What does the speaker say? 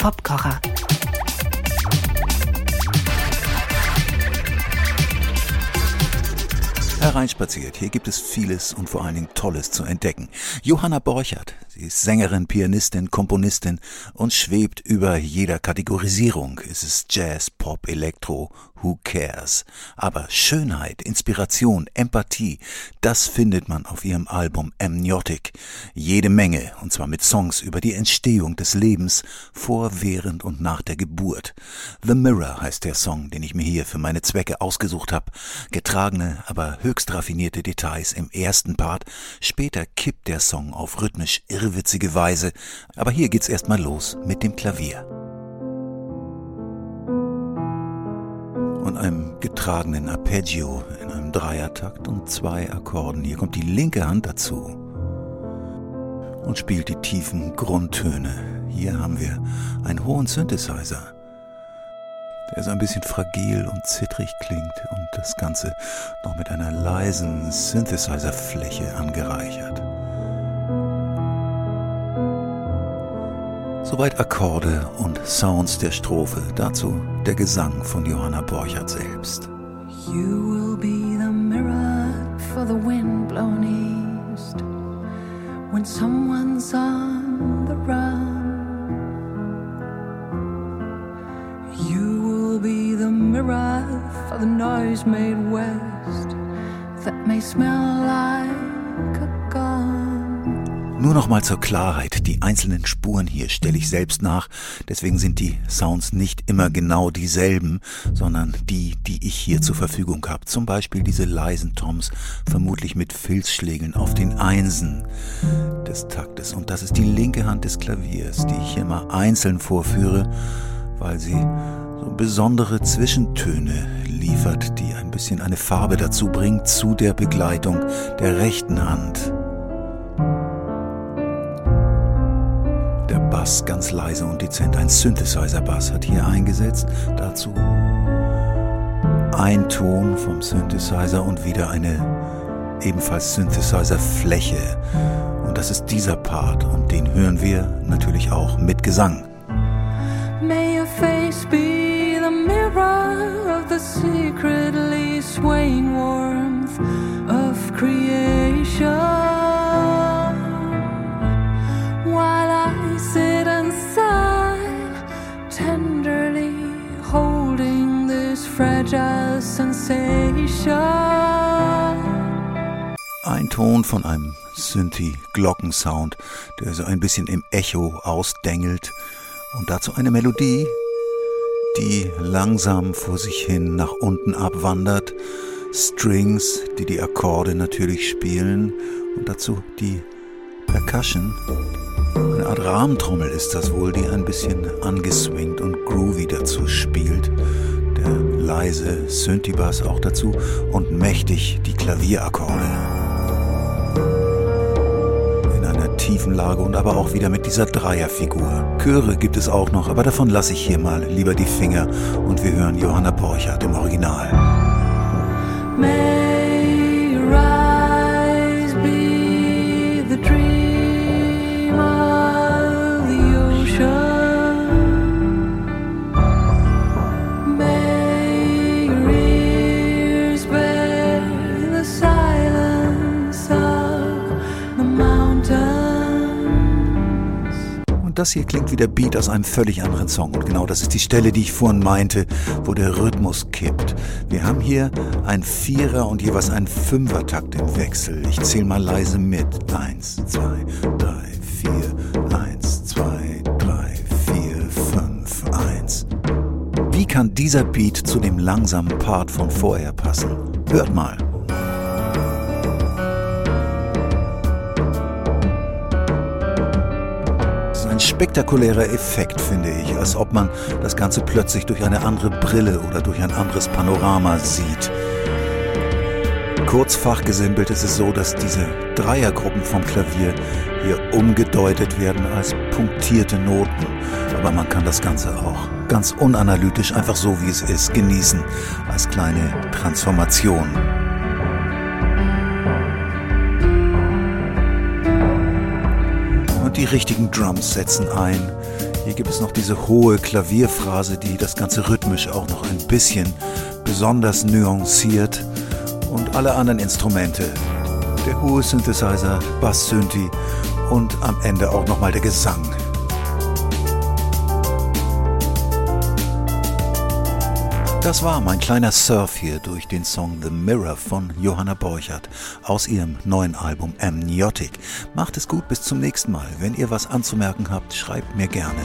Popkocher. Hereinspaziert, hier gibt es vieles und vor allen Dingen Tolles zu entdecken. Johanna Borchert, sie ist Sängerin, Pianistin, Komponistin und schwebt über jeder Kategorisierung. Ist es Jazz, Pop, Elektro, who cares? Aber Schönheit, Inspiration, Empathie, das findet man auf ihrem Album Amniotic. Jede Menge, und zwar mit Songs über die Entstehung des Lebens vor, während und nach der Geburt. The Mirror heißt der Song, den ich mir hier für meine Zwecke ausgesucht habe. Getragene, aber höchst raffinierte Details im ersten Part. Später kippt der Song auf rhythmisch irrwitzige Weise. Aber hier geht's erstmal los mit dem Klavier. Und einem getragenen Arpeggio in einem Dreiertakt und zwei Akkorden. Hier kommt die linke Hand dazu und spielt die tiefen Grundtöne. Hier haben wir einen hohen Synthesizer, der so ein bisschen fragil und zittrig klingt und das Ganze noch mit einer leisen Synthesizer-Fläche angereichert. Soweit Akkorde und Sounds der Strophe, dazu der Gesang von Johanna Borchert selbst. You will be the mirror for the wind blown east when someone's on the run. You will be the mirror for the noise made west that may smell like a nur noch mal zur Klarheit. Die einzelnen Spuren hier stelle ich selbst nach. Deswegen sind die Sounds nicht immer genau dieselben, sondern die, die ich hier zur Verfügung habe. Zum Beispiel diese leisen Toms, vermutlich mit Filzschlägeln auf den Einsen des Taktes. Und das ist die linke Hand des Klaviers, die ich hier mal einzeln vorführe, weil sie so besondere Zwischentöne liefert, die ein bisschen eine Farbe dazu bringt zu der Begleitung der rechten Hand. Bass ganz leise und dezent. Ein Synthesizer-Bass hat hier eingesetzt. Dazu ein Ton vom Synthesizer und wieder eine ebenfalls Synthesizer-Fläche. Und das ist dieser Part und den hören wir natürlich auch mit Gesang. May your face be the mirror of the secretly swaying warmth of creation. Ein Ton von einem Synthi-Glockensound, der so ein bisschen im Echo ausdengelt. Und dazu eine Melodie, die langsam vor sich hin nach unten abwandert. Strings, die die Akkorde natürlich spielen. Und dazu die Percussion. Eine Art Rahmentrommel ist das wohl, die ein bisschen angeswingt und groovy dazu spielt leise Synthi-Bass auch dazu und mächtig die Klavierakkorde. In einer tiefen Lage und aber auch wieder mit dieser Dreierfigur. Chöre gibt es auch noch, aber davon lasse ich hier mal lieber die Finger und wir hören Johanna Borchardt im Original. Man. Das hier klingt wie der Beat aus einem völlig anderen Song. Und genau das ist die Stelle, die ich vorhin meinte, wo der Rhythmus kippt. Wir haben hier ein Vierer und jeweils ein Fünfertakt im Wechsel. Ich zähle mal leise mit. Eins, zwei, drei, vier. Eins, zwei, drei, vier, fünf, eins. Wie kann dieser Beat zu dem langsamen Part von vorher passen? Hört mal. Spektakulärer Effekt, finde ich, als ob man das Ganze plötzlich durch eine andere Brille oder durch ein anderes Panorama sieht. Kurz fachgesimpelt ist es so, dass diese Dreiergruppen vom Klavier hier umgedeutet werden als punktierte Noten. Aber man kann das Ganze auch ganz unanalytisch, einfach so wie es ist, genießen, als kleine Transformation. Und die richtigen Drums setzen ein. Hier gibt es noch diese hohe Klavierphrase, die das Ganze rhythmisch auch noch ein bisschen besonders nuanciert. Und alle anderen Instrumente. Der hohe Synthesizer, Bass-Synthi und am Ende auch nochmal der Gesang. Das war mein kleiner Surf hier durch den Song The Mirror von Johanna Borchert aus ihrem neuen Album Amniotic. Macht es gut, bis zum nächsten Mal. Wenn ihr was anzumerken habt, schreibt mir gerne.